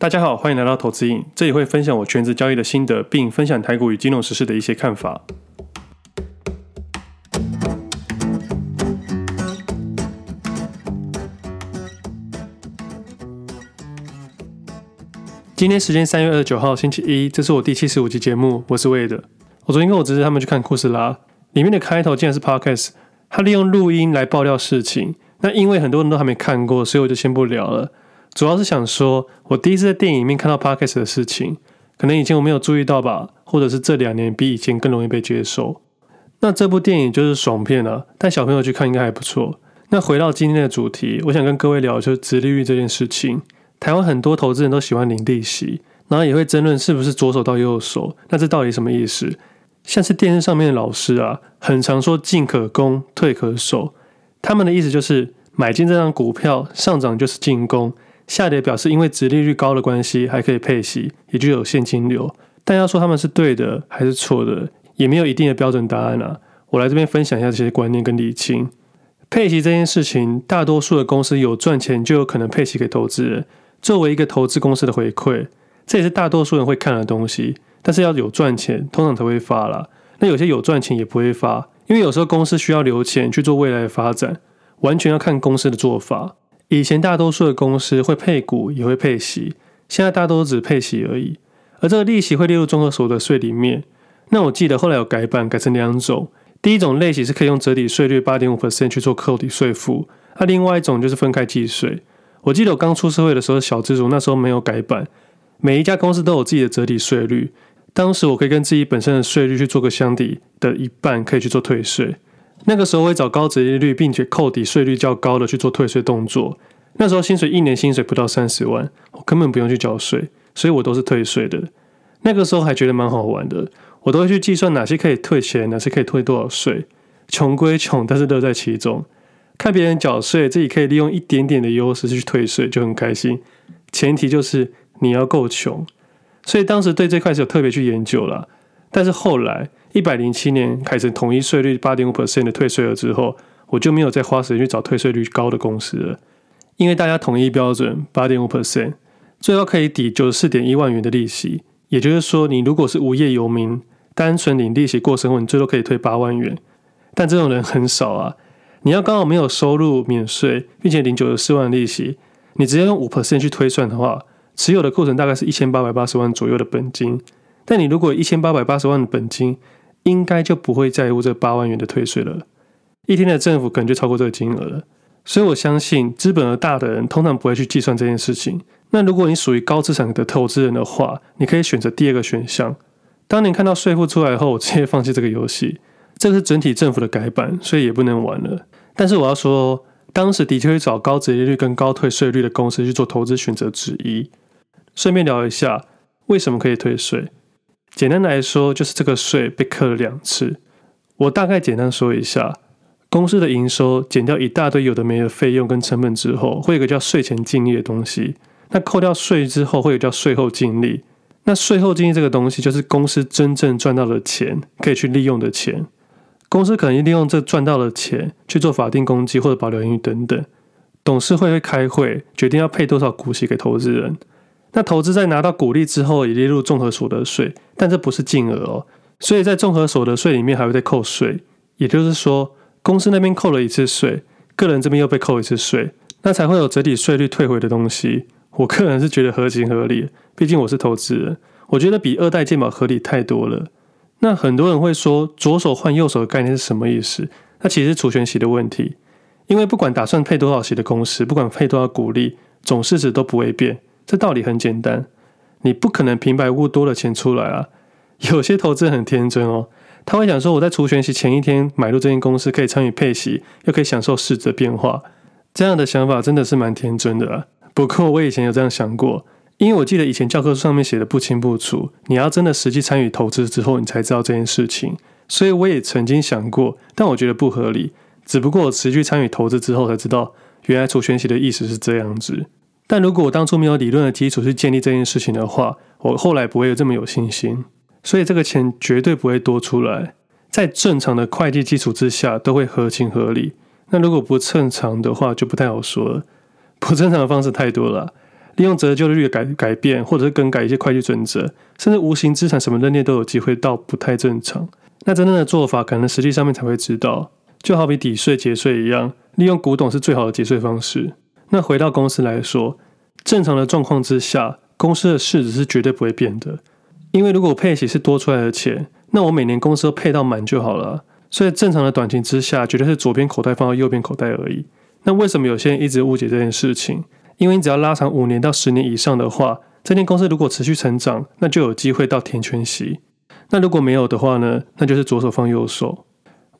大家好，欢迎来到投资印，这里会分享我全职交易的心得，并分享台股与金融时事的一些看法。今天时间三月二十九号星期一，这是我第七十五集节目，我是 Wade。我昨天跟我侄子他们去看《库斯拉》，里面的开头竟然是 Podcast，他利用录音来爆料事情。那因为很多人都还没看过，所以我就先不聊了。主要是想说，我第一次在电影里面看到 Podcast 的事情，可能以前我没有注意到吧，或者是这两年比以前更容易被接受。那这部电影就是爽片啊，带小朋友去看应该还不错。那回到今天的主题，我想跟各位聊就是殖利率这件事情。台湾很多投资人都喜欢领利息，然后也会争论是不是左手到右手。那这到底什么意思？像是电视上面的老师啊，很常说进可攻，退可守。他们的意思就是买进这张股票上涨就是进攻。下跌表示因为殖利率高的关系，还可以配息，也就有现金流。但要说他们是对的还是错的，也没有一定的标准答案啊。我来这边分享一下这些观念跟理清。配息这件事情，大多数的公司有赚钱就有可能配息给投资人，作为一个投资公司的回馈，这也是大多数人会看的东西。但是要有赚钱，通常才会发啦。那有些有赚钱也不会发，因为有时候公司需要留钱去做未来的发展，完全要看公司的做法。以前大多数的公司会配股，也会配息，现在大多只配息而已。而这个利息会列入综合所得税里面。那我记得后来有改版，改成两种。第一种类型是可以用折抵税率八点五 percent 去做扣抵税负，那另外一种就是分开计税。我记得我刚出社会的时候，小资族那时候没有改版，每一家公司都有自己的折抵税率。当时我可以跟自己本身的税率去做个相抵的一半，可以去做退税。那个时候会找高折利率并且扣抵税率较高的去做退税动作。那时候薪水一年薪水不到三十万，我根本不用去缴税，所以我都是退税的。那个时候还觉得蛮好玩的，我都会去计算哪些可以退钱，哪些可以退多少税。穷归穷，但是乐在其中。看别人缴税，自己可以利用一点点的优势去退税，就很开心。前提就是你要够穷。所以当时对这块是有特别去研究了。但是后来。一百零七年改成统一税率八点五 percent 的退税额之后，我就没有再花时间去找退税率高的公司了，因为大家统一标准八点五 percent，最高可以抵九十四点一万元的利息。也就是说，你如果是无业游民，单纯领利息过生活，你最多可以退八万元。但这种人很少啊！你要刚好没有收入免税，并且领九十四万利息，你直接用五 percent 去推算的话，持有的库存大概是一千八百八十万左右的本金。但你如果一千八百八十万的本金，应该就不会在乎这八万元的退税了，一天的政府可能就超过这个金额了。所以我相信资本额大的人通常不会去计算这件事情。那如果你属于高资产的投资人的话，你可以选择第二个选项。当你看到税负出来后，我直接放弃这个游戏。这个是整体政府的改版，所以也不能玩了。但是我要说，当时的确会找高折利率跟高退税率的公司去做投资选择之一。顺便聊一下，为什么可以退税？简单来说，就是这个税被扣了两次。我大概简单说一下，公司的营收减掉一大堆有的没的费用跟成本之后，会有个叫税前净利的东西。那扣掉税之后，会有叫税后净利。那税后净利这个东西，就是公司真正赚到的钱，可以去利用的钱。公司可能利用这赚到的钱去做法定公积或者保留盈余等等。董事会会开会决定要配多少股息给投资人。那投资在拿到股利之后，也列入综合所得税，但这不是净额哦，所以在综合所得税里面还会再扣税，也就是说，公司那边扣了一次税，个人这边又被扣一次税，那才会有折抵税率退回的东西。我个人是觉得合情合理，毕竟我是投资人，我觉得比二代健保合理太多了。那很多人会说，左手换右手的概念是什么意思？那其实是除权息的问题，因为不管打算配多少息的公司，不管配多少股利，总市值都不会变。这道理很简单，你不可能平白无故多了钱出来啊！有些投资人很天真哦，他会想说，我在除权息前一天买入这间公司，可以参与配息，又可以享受市值的变化。这样的想法真的是蛮天真的啊。不过我以前有这样想过，因为我记得以前教科书上面写的不清不楚，你要真的实际参与投资之后，你才知道这件事情。所以我也曾经想过，但我觉得不合理。只不过我持续参与投资之后，才知道原来除权息的意思是这样子。但如果我当初没有理论的基础去建立这件事情的话，我后来不会有这么有信心。所以这个钱绝对不会多出来，在正常的会计基础之下都会合情合理。那如果不正常的话，就不太好说了。不正常的方式太多了，利用折旧率的改改变，或者是更改一些会计准则，甚至无形资产什么认列都有机会到不太正常。那真正的做法，可能实际上面才会知道。就好比抵税节税一样，利用古董是最好的节税方式。那回到公司来说，正常的状况之下，公司的市值是绝对不会变的。因为如果配息是多出来的钱，那我每年公司都配到满就好了。所以正常的短期之下，绝对是左边口袋放到右边口袋而已。那为什么有些人一直误解这件事情？因为你只要拉长五年到十年以上的话，这间公司如果持续成长，那就有机会到填权息。那如果没有的话呢？那就是左手放右手。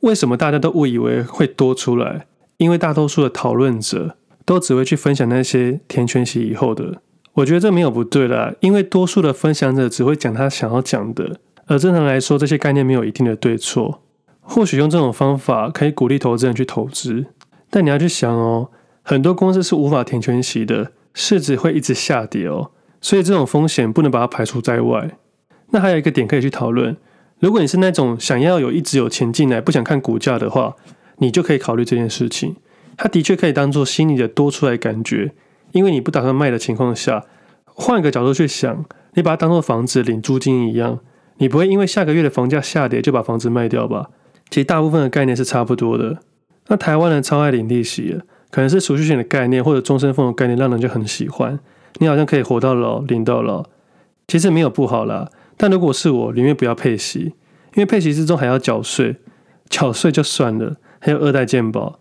为什么大家都误以为会多出来？因为大多数的讨论者都只会去分享那些填权息以后的。我觉得这没有不对啦，因为多数的分享者只会讲他想要讲的，而正常来说，这些概念没有一定的对错。或许用这种方法可以鼓励投资人去投资，但你要去想哦，很多公司是无法填权息的，市值会一直下跌哦，所以这种风险不能把它排除在外。那还有一个点可以去讨论，如果你是那种想要有一直有钱进来，不想看股价的话，你就可以考虑这件事情。它的确可以当做心里的多出来感觉，因为你不打算卖的情况下，换一个角度去想，你把它当做房子领租金一样，你不会因为下个月的房价下跌就把房子卖掉吧？其实大部分的概念是差不多的。那台湾人超爱领利息了，可能是储蓄险的概念或者终身俸的概念让人就很喜欢。你好像可以活到老，领到老，其实没有不好啦。但如果是我，宁愿不要配息，因为配息之中还要缴税，缴税就算了，还有二代健保，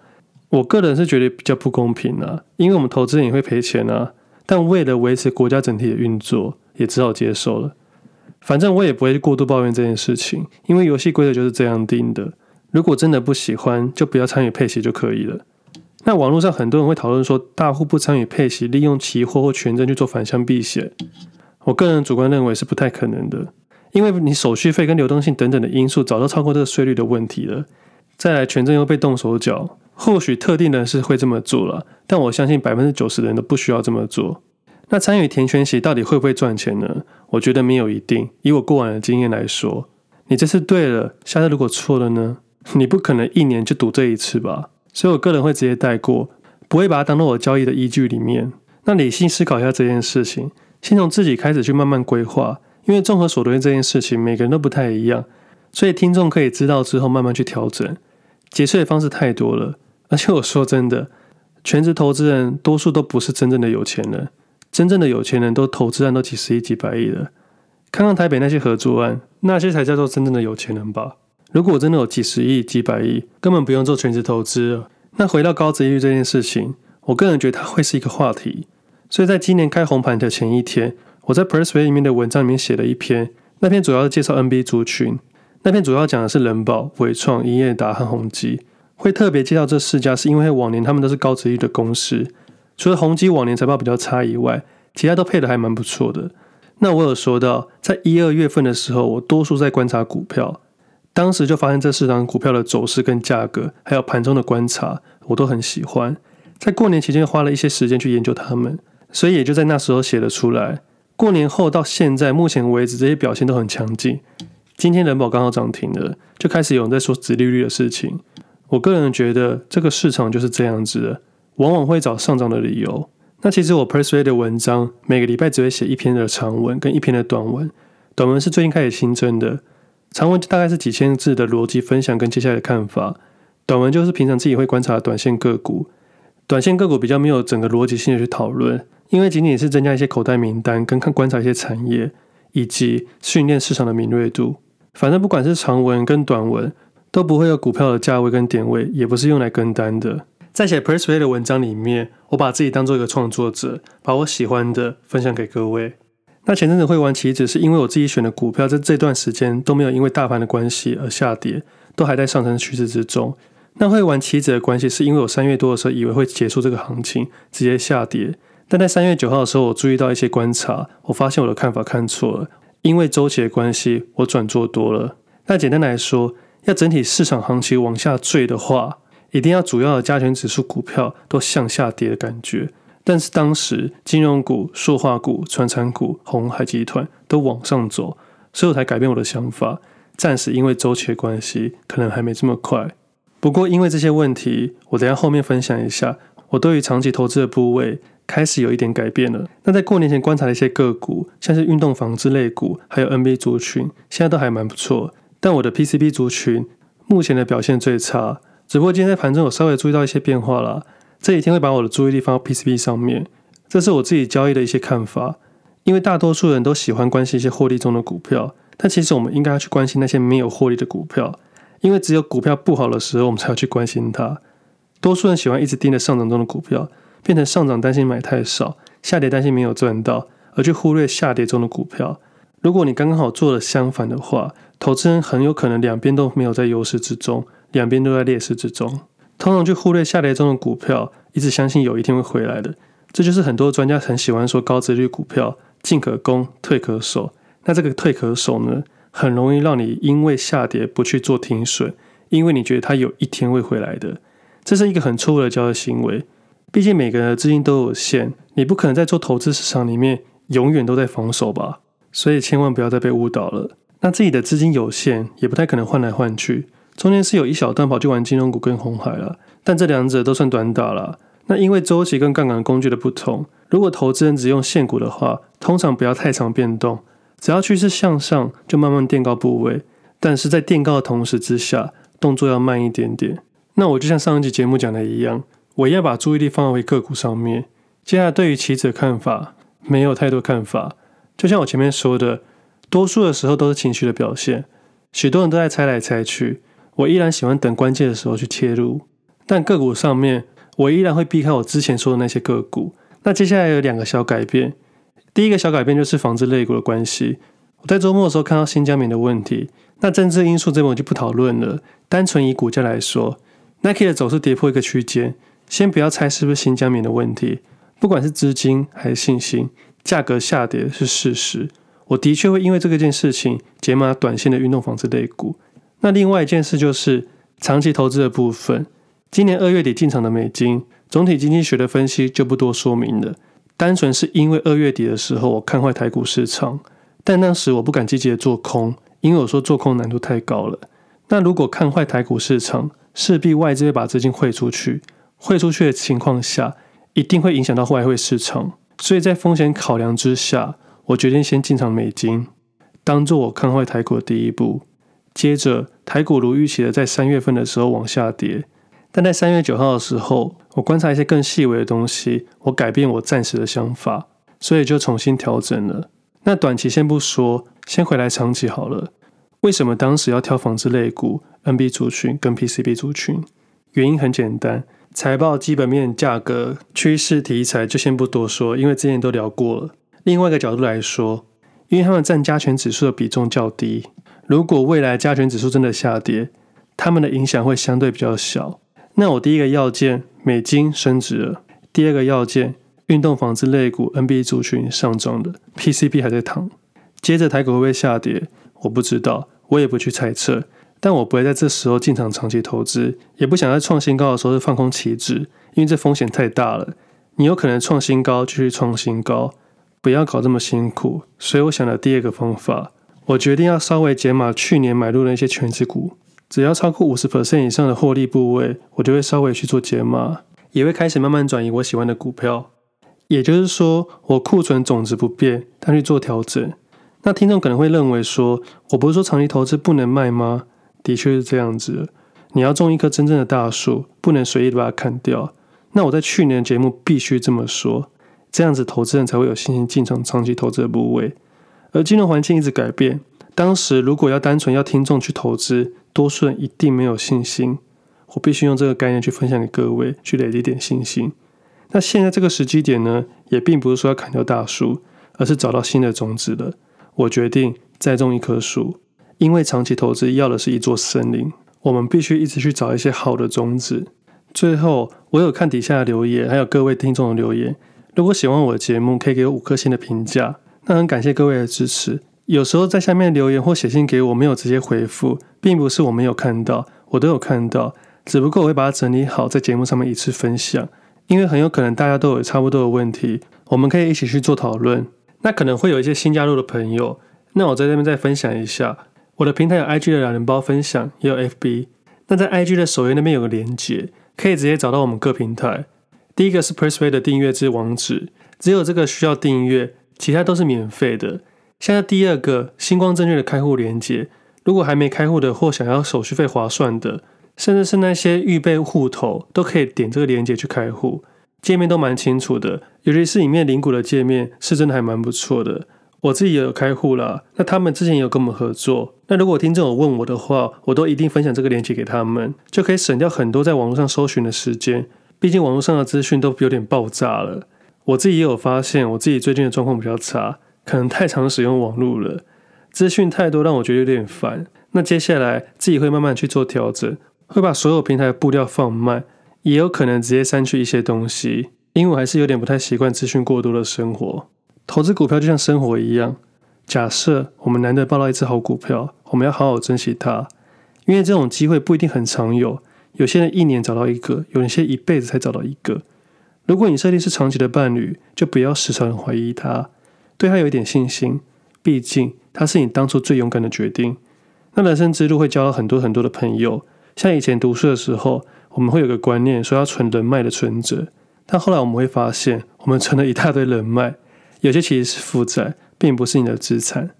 我个人是觉得比较不公平啊。因为我们投资人也会赔钱啊，但为了维持国家整体的运作，也只好接受了。反正我也不会过度抱怨这件事情，因为游戏规则就是这样定的。如果真的不喜欢，就不要参与配息就可以了。那网络上很多人会讨论说，大户不参与配息，利用期货或权证去做反向避险。我个人主观认为是不太可能的，因为你手续费跟流动性等等的因素早都超过这个税率的问题了。再来，权证又被动手脚，或许特定人士会这么做了，但我相信百分之九十的人都不需要这么做。那参与填全息到底会不会赚钱呢？我觉得没有一定。以我过往的经验来说，你这次对了，下次如果错了呢？你不可能一年就赌这一次吧？所以我个人会直接带过，不会把它当做我交易的依据里面。那理性思考一下这件事情。先从自己开始去慢慢规划，因为综合所得这件事情，每个人都不太一样，所以听众可以知道之后慢慢去调整。节税的方式太多了，而且我说真的，全职投资人多数都不是真正的有钱人，真正的有钱人都投资案都几十亿、几百亿了。看看台北那些合作案，那些才叫做真正的有钱人吧？如果真的有几十亿、几百亿，根本不用做全职投资。那回到高殖利率这件事情，我个人觉得它会是一个话题。所以在今年开红盘的前一天，我在 Pressplay 里面的文章里面写了一篇，那篇主要是介绍 NBA 族群，那篇主要讲的是人保、纬创、英业达和宏基，会特别介绍这四家，是因为往年他们都是高值率的公司，除了宏基往年财报比较差以外，其他都配的还蛮不错的。那我有说到，在一二月份的时候，我多数在观察股票，当时就发现这四档股票的走势跟价格，还有盘中的观察，我都很喜欢，在过年期间花了一些时间去研究他们。所以也就在那时候写了出来。过年后到现在，目前为止这些表现都很强劲。今天人保刚好涨停了，就开始有人在说殖利率的事情。我个人觉得这个市场就是这样子的，往往会找上涨的理由。那其实我 Pressplay 的文章每个礼拜只会写一篇的长文跟一篇的短文，短文是最近开始新增的，长文大概是几千字的逻辑分享跟接下来的看法，短文就是平常自己会观察短线个股。短线个股比较没有整个逻辑性的去讨论。因为仅仅是增加一些口袋名单，跟看观察一些产业，以及训练市场的敏锐度。反正不管是长文跟短文，都不会有股票的价位跟点位，也不是用来跟单的。在写 Pressplay 的文章里面，我把自己当做一个创作者，把我喜欢的分享给各位。那前阵子会玩棋子，是因为我自己选的股票在这段时间都没有因为大盘的关系而下跌，都还在上升趋势之中。那会玩棋子的关系，是因为我三月多的时候以为会结束这个行情，直接下跌。但在三月九号的时候，我注意到一些观察，我发现我的看法看错了，因为周期的关系，我转做多了。那简单来说，要整体市场行情往下坠的话，一定要主要的加权指数股票都向下跌的感觉。但是当时金融股、塑化股、传产股、鸿海集团都往上走，所以我才改变我的想法。暂时因为周期的关系，可能还没这么快。不过因为这些问题，我等下后面分享一下我对于长期投资的部位。开始有一点改变了。那在过年前观察的一些个股，像是运动纺织类股，还有 NBA 族群，现在都还蛮不错。但我的 PCB 族群目前的表现最差。只不过今天在盘中有稍微注意到一些变化啦。这几天会把我的注意力放到 PCB 上面，这是我自己交易的一些看法。因为大多数人都喜欢关心一些获利中的股票，但其实我们应该要去关心那些没有获利的股票，因为只有股票不好的时候，我们才要去关心它。多数人喜欢一直盯着上涨中的股票，变成上涨担心买太少，下跌担心没有赚到，而去忽略下跌中的股票。如果你刚刚好做了相反的话，投资人很有可能两边都没有在优势之中，两边都在劣势之中。通常去忽略下跌中的股票，一直相信有一天会回来的，这就是很多专家很喜欢说高值率股票进可攻，退可守。那这个退可守呢，很容易让你因为下跌不去做停损，因为你觉得它有一天会回来的。这是一个很错误的交易行为。毕竟每个人的资金都有限，你不可能在做投资市场里面永远都在防守吧？所以千万不要再被误导了。那自己的资金有限，也不太可能换来换去。中间是有一小段跑去玩金融股跟红海了，但这两者都算短打了。那因为周期跟杠杆工具的不同，如果投资人只用现股的话，通常不要太长变动，只要趋势向上就慢慢垫高部位，但是在垫高的同时之下，动作要慢一点点。那我就像上一集节目讲的一样，我要把注意力放回个股上面。接下来对于期指的看法，没有太多看法。就像我前面说的，多数的时候都是情绪的表现，许多人都在猜来猜去。我依然喜欢等关键的时候去切入，但个股上面，我依然会避开我之前说的那些个股。那接下来有两个小改变，第一个小改变就是纺织类股的关系。我在周末的时候看到新疆棉的问题，那政治因素这边我就不讨论了，单纯以股价来说。Nike 的走势跌破一个区间，先不要猜是不是新疆棉的问题，不管是资金还是信心，价格下跌是事实。我的确会因为这个件事情解码短线的运动纺织类股。那另外一件事就是长期投资的部分，今年二月底进场的美金，总体经济学的分析就不多说明了，单纯是因为二月底的时候我看坏台股市场，但那时我不敢积极的做空，因为我说做空难度太高了。那如果看坏台股市场，势必外资会把资金汇出去，汇出去的情况下，一定会影响到外汇市场。所以在风险考量之下，我决定先进场美金，当做我看坏台股的第一步。接着，台股如预期的在三月份的时候往下跌，但在三月九号的时候，我观察一些更细微的东西，我改变我暂时的想法，所以就重新调整了。那短期先不说，先回来长期好了。为什么当时要挑纺织类股、NB 族群跟 PCB 族群？原因很简单，财报、基本面、价格、趋势、题材就先不多说，因为之前都聊过了。另外一个角度来说，因为他们占加权指数的比重较低，如果未来加权指数真的下跌，他们的影响会相对比较小。那我第一个要件，美金升值了；第二个要件，运动纺织类股 NBA 族群上涨了，PCB 还在躺。接着台股会不会下跌？我不知道，我也不去猜测，但我不会在这时候进场长期投资，也不想在创新高的时候是放空期指，因为这风险太大了。你有可能创新高继续创新高，不要搞这么辛苦。所以我想了第二个方法，我决定要稍微减码去年买入的那些权值股，只要超过五十 percent 以上的获利部位，我就会稍微去做减码，也会开始慢慢转移我喜欢的股票。也就是说，我库存总值不变，但去做调整。那听众可能会认为说，我不是说长期投资不能卖吗？的确是这样子，你要种一棵真正的大树，不能随意的把它砍掉。那我在去年的节目必须这么说，这样子投资人才会有信心进场长期投资的部位。而金融环境一直改变，当时如果要单纯要听众去投资，多数人一定没有信心。我必须用这个概念去分享给各位，去累积点信心。那现在这个时机点呢，也并不是说要砍掉大树，而是找到新的种子了。我决定再种一棵树，因为长期投资要的是一座森林。我们必须一直去找一些好的种子。最后，我有看底下的留言，还有各位听众的留言。如果喜欢我的节目，可以给我五颗星的评价。那很感谢各位的支持。有时候在下面留言或写信给我，没有直接回复，并不是我没有看到，我都有看到，只不过我会把它整理好，在节目上面一次分享。因为很有可能大家都有差不多的问题，我们可以一起去做讨论。那可能会有一些新加入的朋友，那我在这边再分享一下，我的平台有 IG 的懒人包分享，也有 FB。那在 IG 的首页那边有个连接，可以直接找到我们各平台。第一个是 Presspay 的订阅制网址，只有这个需要订阅，其他都是免费的。现在第二个星光证券的开户连接，如果还没开户的或想要手续费划算的，甚至是那些预备户头，都可以点这个连接去开户，界面都蛮清楚的，尤其是里面零股的界面是真的还蛮不错的。我自己也有开户啦，那他们之前也有跟我们合作。那如果听众有问我的话，我都一定分享这个链接给他们，就可以省掉很多在网络上搜寻的时间。毕竟网络上的资讯都有点爆炸了。我自己也有发现，我自己最近的状况比较差，可能太常使用网络了，资讯太多让我觉得有点烦。那接下来自己会慢慢去做调整，会把所有平台的步调放慢，也有可能直接删去一些东西，因为我还是有点不太习惯资讯过多的生活。投资股票就像生活一样，假设我们难得抱到一只好股票，我们要好好珍惜它，因为这种机会不一定很常有。有些人一年找到一个，有些一辈子才找到一个。如果你设定是长期的伴侣，就不要时常怀疑他，对他有一点信心，毕竟他是你当初最勇敢的决定。那人生之路会交到很多很多的朋友，像以前读书的时候，我们会有个观念说要存人脉的存折，但后来我们会发现，我们存了一大堆人脉。有些其实是负债，并不是你的资产。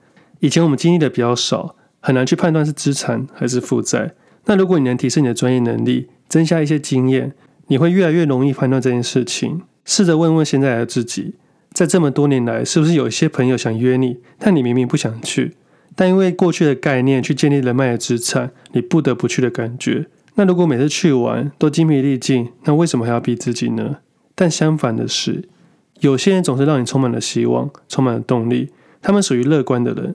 以前我们经历的比较少，很难去判断是资产还是负债。那如果你能提升你的专业能力，增加一些经验，你会越来越容易判断这件事情。试着问问现在的自己，在这么多年来，是不是有一些朋友想约你，但你明明不想去，但因为过去的概念去建立人脉的资产，你不得不去的感觉。那如果每次去玩都精疲力尽，那为什么还要逼自己呢？但相反的是，有些人总是让你充满了希望，充满了动力。他们属于乐观的人，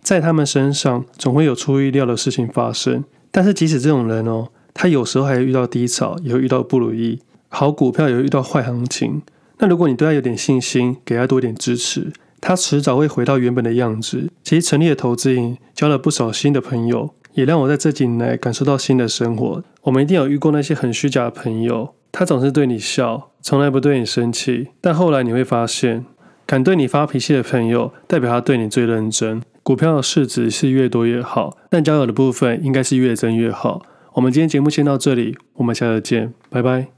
在他们身上总会有出乎意料的事情发生。但是即使这种人哦，他有时候还遇到低潮，也会遇到不如意。好股票也会遇到坏行情。那如果你对他有点信心，给他多一点支持，他迟早会回到原本的样子。其实成立了投资营，交了不少新的朋友，也让我在这几年来感受到新的生活。我们一定有遇过那些很虚假的朋友。他总是对你笑，从来不对你生气。但后来你会发现，敢对你发脾气的朋友，代表他对你最认真。股票的市值是越多越好，但交友的部分应该是越真越好。我们今天节目先到这里，我们下次见，拜拜。